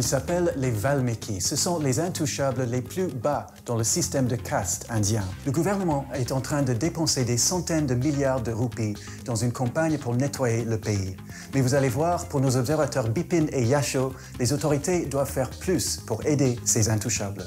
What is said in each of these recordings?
Ils s'appellent les Valmiki. Ce sont les intouchables les plus bas dans le système de caste indien. Le gouvernement est en train de dépenser des centaines de milliards de roupies dans une campagne pour nettoyer le pays. Mais vous allez voir, pour nos observateurs Bipin et Yasho, les autorités doivent faire plus pour aider ces intouchables.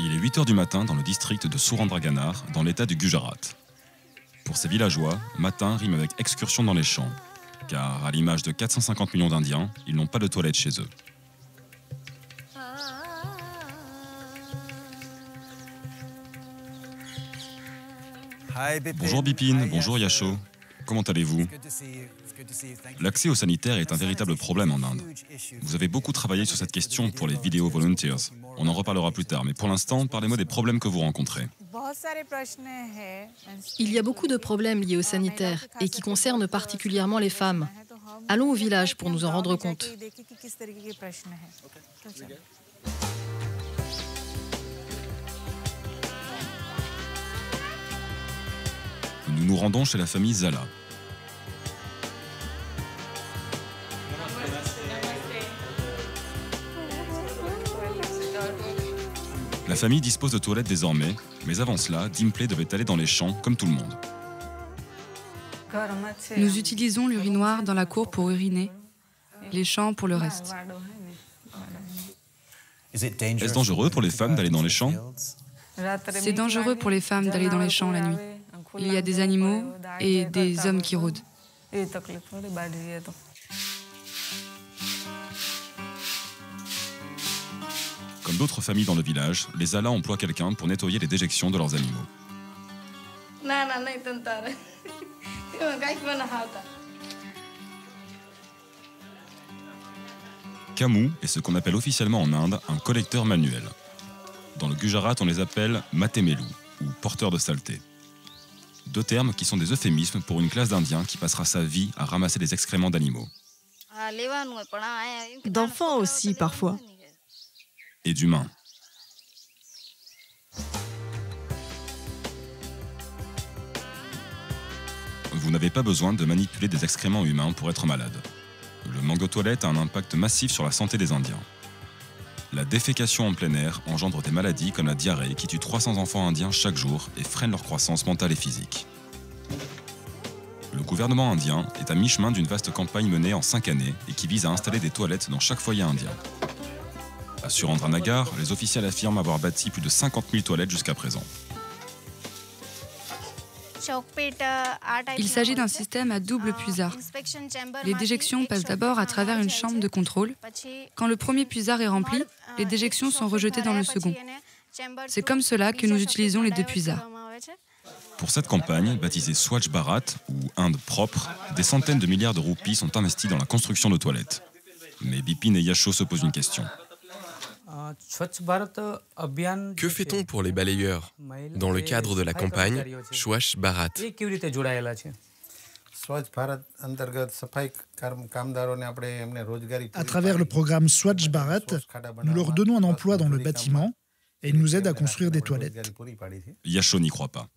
Il est 8h du matin dans le district de Surendraganar, dans l'état du Gujarat. Pour ces villageois, matin rime avec excursion dans les champs, car à l'image de 450 millions d'Indiens, ils n'ont pas de toilettes chez eux. Bonjour Bipin, bonjour Yasho. Comment allez-vous? L'accès aux sanitaires est un véritable problème en Inde. Vous avez beaucoup travaillé sur cette question pour les Video Volunteers. On en reparlera plus tard, mais pour l'instant, parlez-moi des problèmes que vous rencontrez. Il y a beaucoup de problèmes liés aux sanitaires et qui concernent particulièrement les femmes. Allons au village pour nous en rendre compte. Nous nous rendons chez la famille Zala. Famille dispose de toilettes désormais, mais avant cela, Dimplay devait aller dans les champs comme tout le monde. Nous utilisons l'urinoir dans la cour pour uriner, les champs pour le reste. Est-ce dangereux pour les femmes d'aller dans les champs C'est dangereux pour les femmes d'aller dans les champs la nuit. Il y a des animaux et des hommes qui rôdent. Comme d'autres familles dans le village, les Alas emploient quelqu'un pour nettoyer les déjections de leurs animaux. Camus est ce qu'on appelle officiellement en Inde un collecteur manuel. Dans le Gujarat, on les appelle matemelu ou porteurs de saleté. Deux termes qui sont des euphémismes pour une classe d'Indiens qui passera sa vie à ramasser des excréments d'animaux. D'enfants aussi, parfois. Et d'humains. Vous n'avez pas besoin de manipuler des excréments humains pour être malade. Le manque de toilettes a un impact massif sur la santé des Indiens. La défécation en plein air engendre des maladies comme la diarrhée qui tue 300 enfants indiens chaque jour et freine leur croissance mentale et physique. Le gouvernement indien est à mi-chemin d'une vaste campagne menée en 5 années et qui vise à installer des toilettes dans chaque foyer indien. À Surendranagar, les officiels affirment avoir bâti plus de 50 000 toilettes jusqu'à présent. Il s'agit d'un système à double puisard. Les déjections passent d'abord à travers une chambre de contrôle. Quand le premier puisard est rempli, les déjections sont rejetées dans le second. C'est comme cela que nous utilisons les deux puisards. Pour cette campagne, baptisée Swatch Bharat ou Inde propre, des centaines de milliards de roupies sont investis dans la construction de toilettes. Mais Bipin et Yasho se posent une question. Que fait-on pour les balayeurs dans le cadre de la campagne Swatch Bharat À travers le programme Swatch Bharat, nous leur donnons un emploi dans le bâtiment et ils nous aident à construire des toilettes. Yasho n'y croit pas.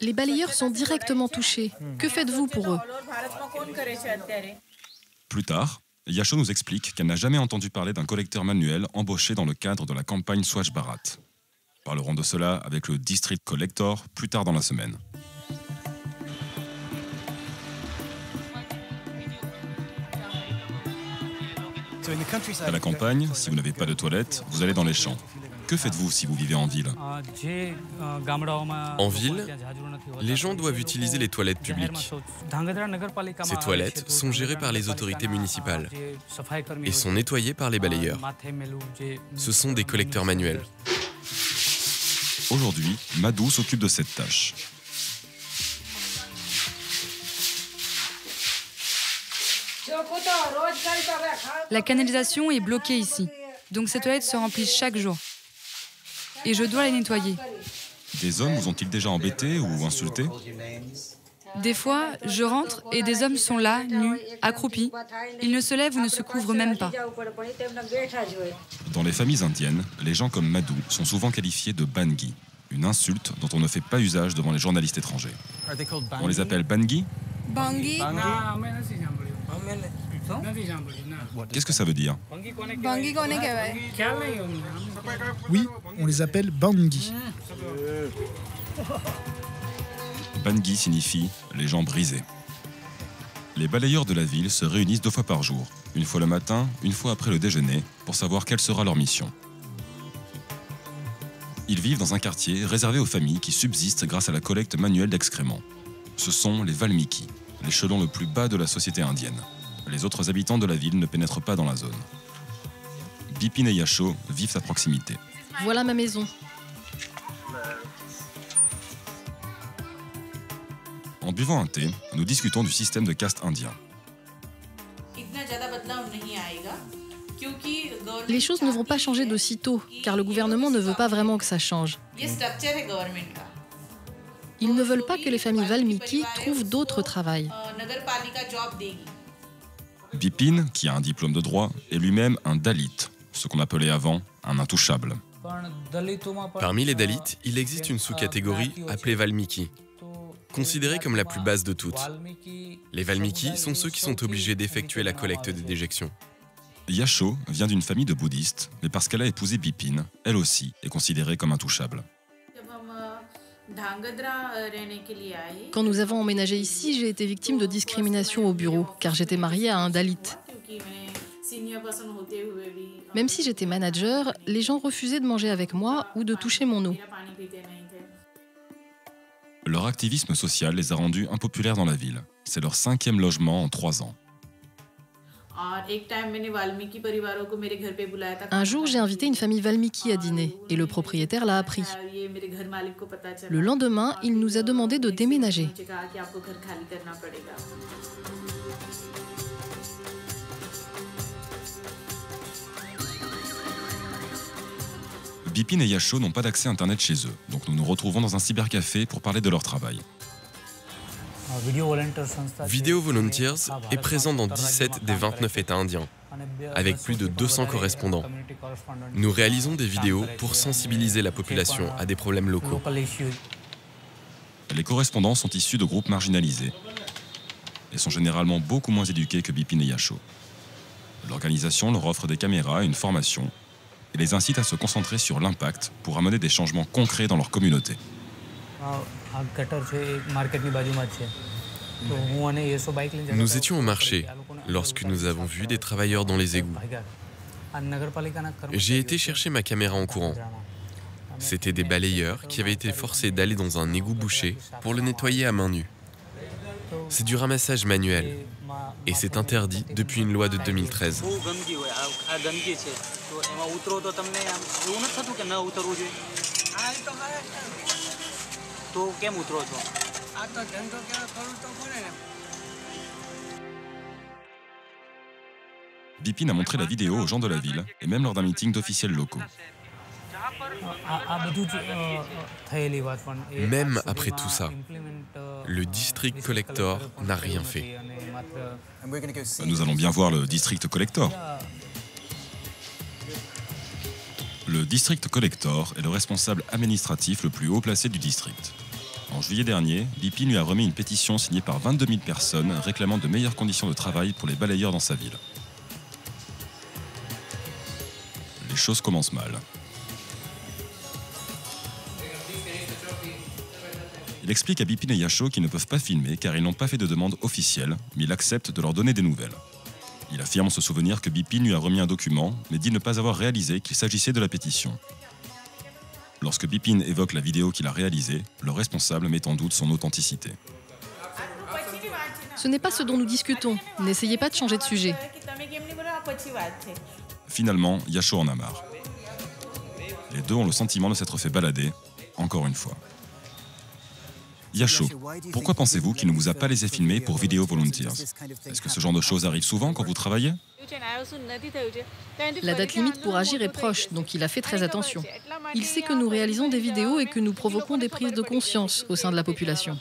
Les balayeurs sont directement touchés. Que faites-vous pour eux? Plus tard, Yasho nous explique qu'elle n'a jamais entendu parler d'un collecteur manuel embauché dans le cadre de la campagne Swatch Bharat. Parlerons de cela avec le District Collector plus tard dans la semaine. À la campagne, si vous n'avez pas de toilette, vous allez dans les champs. Que faites-vous si vous vivez en ville En ville, les gens doivent utiliser les toilettes publiques. Ces toilettes sont gérées par les autorités municipales et sont nettoyées par les balayeurs. Ce sont des collecteurs manuels. Aujourd'hui, Madou s'occupe de cette tâche. La canalisation est bloquée ici, donc ces toilettes se remplissent chaque jour. Et je dois les nettoyer. Des hommes vous ont-ils déjà embêté ou insulté Des fois, je rentre et des hommes sont là, nus, accroupis. Ils ne se lèvent ou ne se couvrent même pas. Dans les familles indiennes, les gens comme Madou sont souvent qualifiés de bangi, une insulte dont on ne fait pas usage devant les journalistes étrangers. On les appelle bangi Qu'est-ce que ça veut dire Oui, on les appelle Bangui. Bangui signifie les gens brisés. Les balayeurs de la ville se réunissent deux fois par jour, une fois le matin, une fois après le déjeuner, pour savoir quelle sera leur mission. Ils vivent dans un quartier réservé aux familles qui subsistent grâce à la collecte manuelle d'excréments. Ce sont les Valmiki, l'échelon le plus bas de la société indienne. Les autres habitants de la ville ne pénètrent pas dans la zone. Bipin et Yasho vivent à proximité. Voilà ma maison. En buvant un thé, nous discutons du système de caste indien. Les choses ne vont pas changer d'aussitôt, car le gouvernement ne veut pas vraiment que ça change. Ils ne veulent pas que les familles Valmiki trouvent d'autres travail. Bipin, qui a un diplôme de droit, est lui-même un Dalit, ce qu'on appelait avant un intouchable. Parmi les Dalits, il existe une sous-catégorie appelée Valmiki, considérée comme la plus basse de toutes. Les Valmiki sont ceux qui sont obligés d'effectuer la collecte des déjections. Yasho vient d'une famille de bouddhistes, mais parce qu'elle a épousé Bipin, elle aussi est considérée comme intouchable. Quand nous avons emménagé ici, j'ai été victime de discrimination au bureau, car j'étais mariée à un Dalit. Même si j'étais manager, les gens refusaient de manger avec moi ou de toucher mon eau. Leur activisme social les a rendus impopulaires dans la ville. C'est leur cinquième logement en trois ans. Un jour, j'ai invité une famille Valmiki à dîner et le propriétaire l'a appris. Le lendemain, il nous a demandé de déménager. Bipin et Yasho n'ont pas d'accès Internet chez eux, donc nous nous retrouvons dans un cybercafé pour parler de leur travail. Video Volunteers est présent dans 17 des 29 États indiens, avec plus de 200 correspondants. Nous réalisons des vidéos pour sensibiliser la population à des problèmes locaux. Les correspondants sont issus de groupes marginalisés et sont généralement beaucoup moins éduqués que Bipin et Yasho. L'organisation leur offre des caméras et une formation et les incite à se concentrer sur l'impact pour amener des changements concrets dans leur communauté. Nous étions au marché lorsque nous avons vu des travailleurs dans les égouts. J'ai été chercher ma caméra en courant. C'étaient des balayeurs qui avaient été forcés d'aller dans un égout bouché pour le nettoyer à main nue. C'est du ramassage manuel. et c'est interdit depuis une loi de 2013. Bipin a montré la vidéo aux gens de la ville et même lors d'un meeting d'officiels locaux. Même après tout ça, le district collector n'a rien fait. Nous allons bien voir le district collector. Le district collector est le responsable administratif le plus haut placé du district. En juillet dernier, Bipin lui a remis une pétition signée par 22 000 personnes réclamant de meilleures conditions de travail pour les balayeurs dans sa ville. Les choses commencent mal. Il explique à Bipin et Yasho qu'ils ne peuvent pas filmer car ils n'ont pas fait de demande officielle, mais il accepte de leur donner des nouvelles. Il affirme se souvenir que Bipin lui a remis un document, mais dit ne pas avoir réalisé qu'il s'agissait de la pétition. Lorsque Bipin évoque la vidéo qu'il a réalisée, le responsable met en doute son authenticité. Ce n'est pas ce dont nous discutons. N'essayez pas de changer de sujet. Finalement, Yasho en a marre. Les deux ont le sentiment de s'être fait balader, encore une fois. Yasho, pourquoi pensez-vous qu'il ne vous a pas laissé filmer pour Video Volunteers? Est-ce que ce genre de choses arrive souvent quand vous travaillez? La date limite pour agir est proche, donc il a fait très attention. Il sait que nous réalisons des vidéos et que nous provoquons des prises de conscience au sein de la population.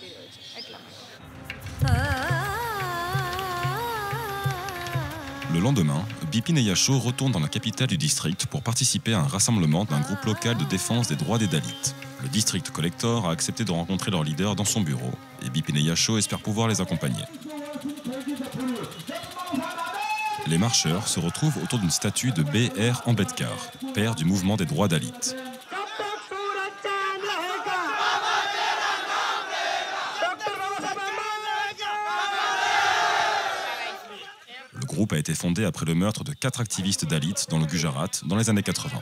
Le lendemain, Bipin et Yasho retournent dans la capitale du district pour participer à un rassemblement d'un groupe local de défense des droits des Dalits. Le district collector a accepté de rencontrer leur leader dans son bureau et Bipine Yasho espère pouvoir les accompagner. Les marcheurs se retrouvent autour d'une statue de B.R. Ambedkar, père du mouvement des droits Dalits. Groupe a été fondé après le meurtre de quatre activistes Dalits dans le Gujarat dans les années 80.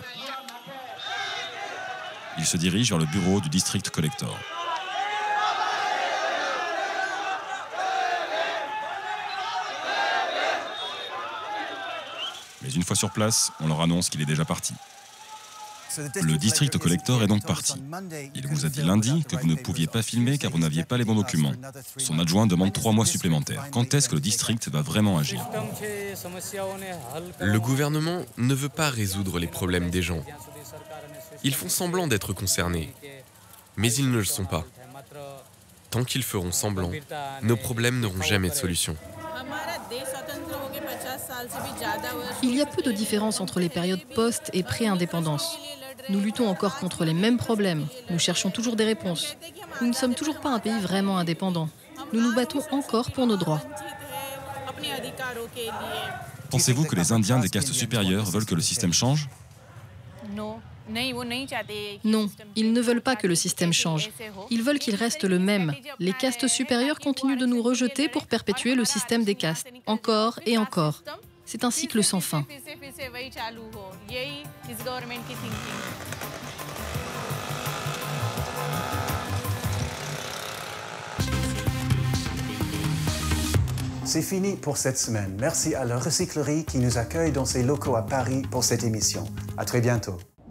Il se dirige vers le bureau du district collector. Mais une fois sur place, on leur annonce qu'il est déjà parti. Le district collector est donc parti. Il vous a dit lundi que vous ne pouviez pas filmer car vous n'aviez pas les bons documents. Son adjoint demande trois mois supplémentaires. Quand est-ce que le district va vraiment agir Le gouvernement ne veut pas résoudre les problèmes des gens. Ils font semblant d'être concernés, mais ils ne le sont pas. Tant qu'ils feront semblant, nos problèmes n'auront jamais de solution. Il y a peu de différence entre les périodes post et pré-indépendance. Nous luttons encore contre les mêmes problèmes. Nous cherchons toujours des réponses. Nous ne sommes toujours pas un pays vraiment indépendant. Nous nous battons encore pour nos droits. Pensez-vous que les Indiens des castes supérieures veulent que le système change? Non, ils ne veulent pas que le système change. Ils veulent qu'il reste le même. Les castes supérieures continuent de nous rejeter pour perpétuer le système des castes, encore et encore. C'est un cycle sans fin. C'est fini pour cette semaine. Merci à la recyclerie qui nous accueille dans ses locaux à Paris pour cette émission. À très bientôt.